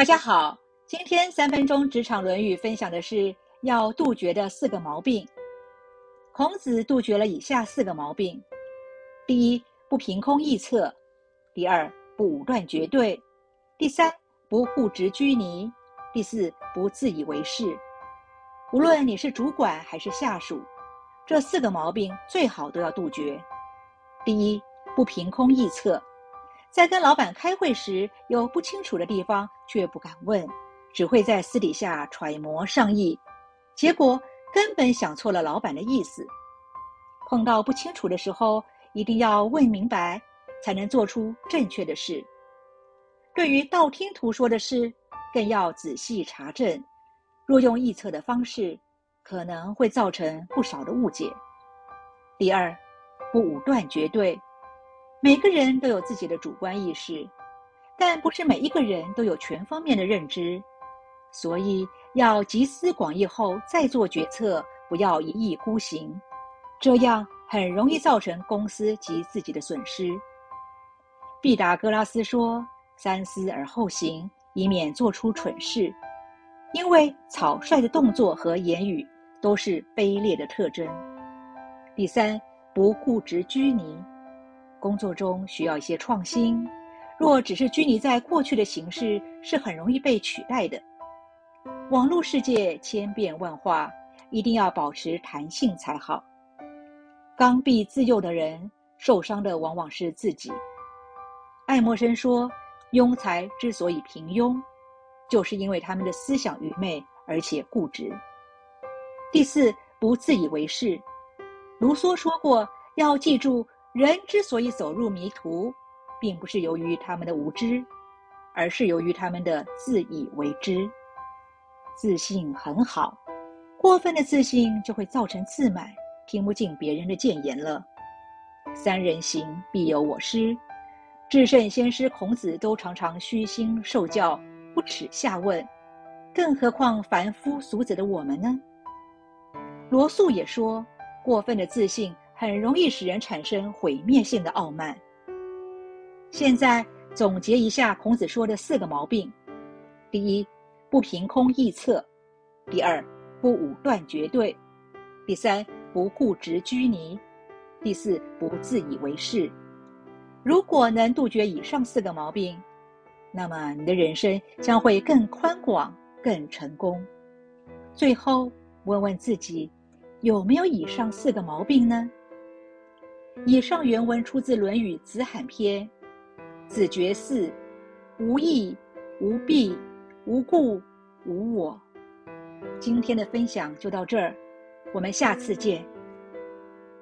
大家好，今天三分钟职场《论语》分享的是要杜绝的四个毛病。孔子杜绝了以下四个毛病：第一，不凭空臆测；第二，不武断绝对；第三，不固执拘泥；第四，不自以为是。无论你是主管还是下属，这四个毛病最好都要杜绝。第一，不凭空臆测。在跟老板开会时，有不清楚的地方却不敢问，只会在私底下揣摩上意，结果根本想错了老板的意思。碰到不清楚的时候，一定要问明白，才能做出正确的事。对于道听途说的事，更要仔细查证。若用臆测的方式，可能会造成不少的误解。第二，不武断绝对。每个人都有自己的主观意识，但不是每一个人都有全方面的认知，所以要集思广益后再做决策，不要一意孤行，这样很容易造成公司及自己的损失。毕达哥拉斯说：“三思而后行，以免做出蠢事。”因为草率的动作和言语都是卑劣的特征。第三，不固执拘泥。工作中需要一些创新，若只是拘泥在过去的形式，是很容易被取代的。网络世界千变万化，一定要保持弹性才好。刚愎自用的人，受伤的往往是自己。爱默生说：“庸才之所以平庸，就是因为他们的思想愚昧而且固执。”第四，不自以为是。卢梭说过：“要记住。”人之所以走入迷途，并不是由于他们的无知，而是由于他们的自以为知。自信很好，过分的自信就会造成自满，听不进别人的谏言了。三人行，必有我师。至圣先师孔子都常常虚心受教，不耻下问，更何况凡夫俗子的我们呢？罗素也说，过分的自信。很容易使人产生毁灭性的傲慢。现在总结一下孔子说的四个毛病：第一，不凭空臆测；第二，不武断绝对；第三，不固执拘泥；第四，不自以为是。如果能杜绝以上四个毛病，那么你的人生将会更宽广、更成功。最后，问问自己，有没有以上四个毛病呢？以上原文出自《论语·子罕篇》，子绝四，无义，无弊，无故，无我。今天的分享就到这儿，我们下次见。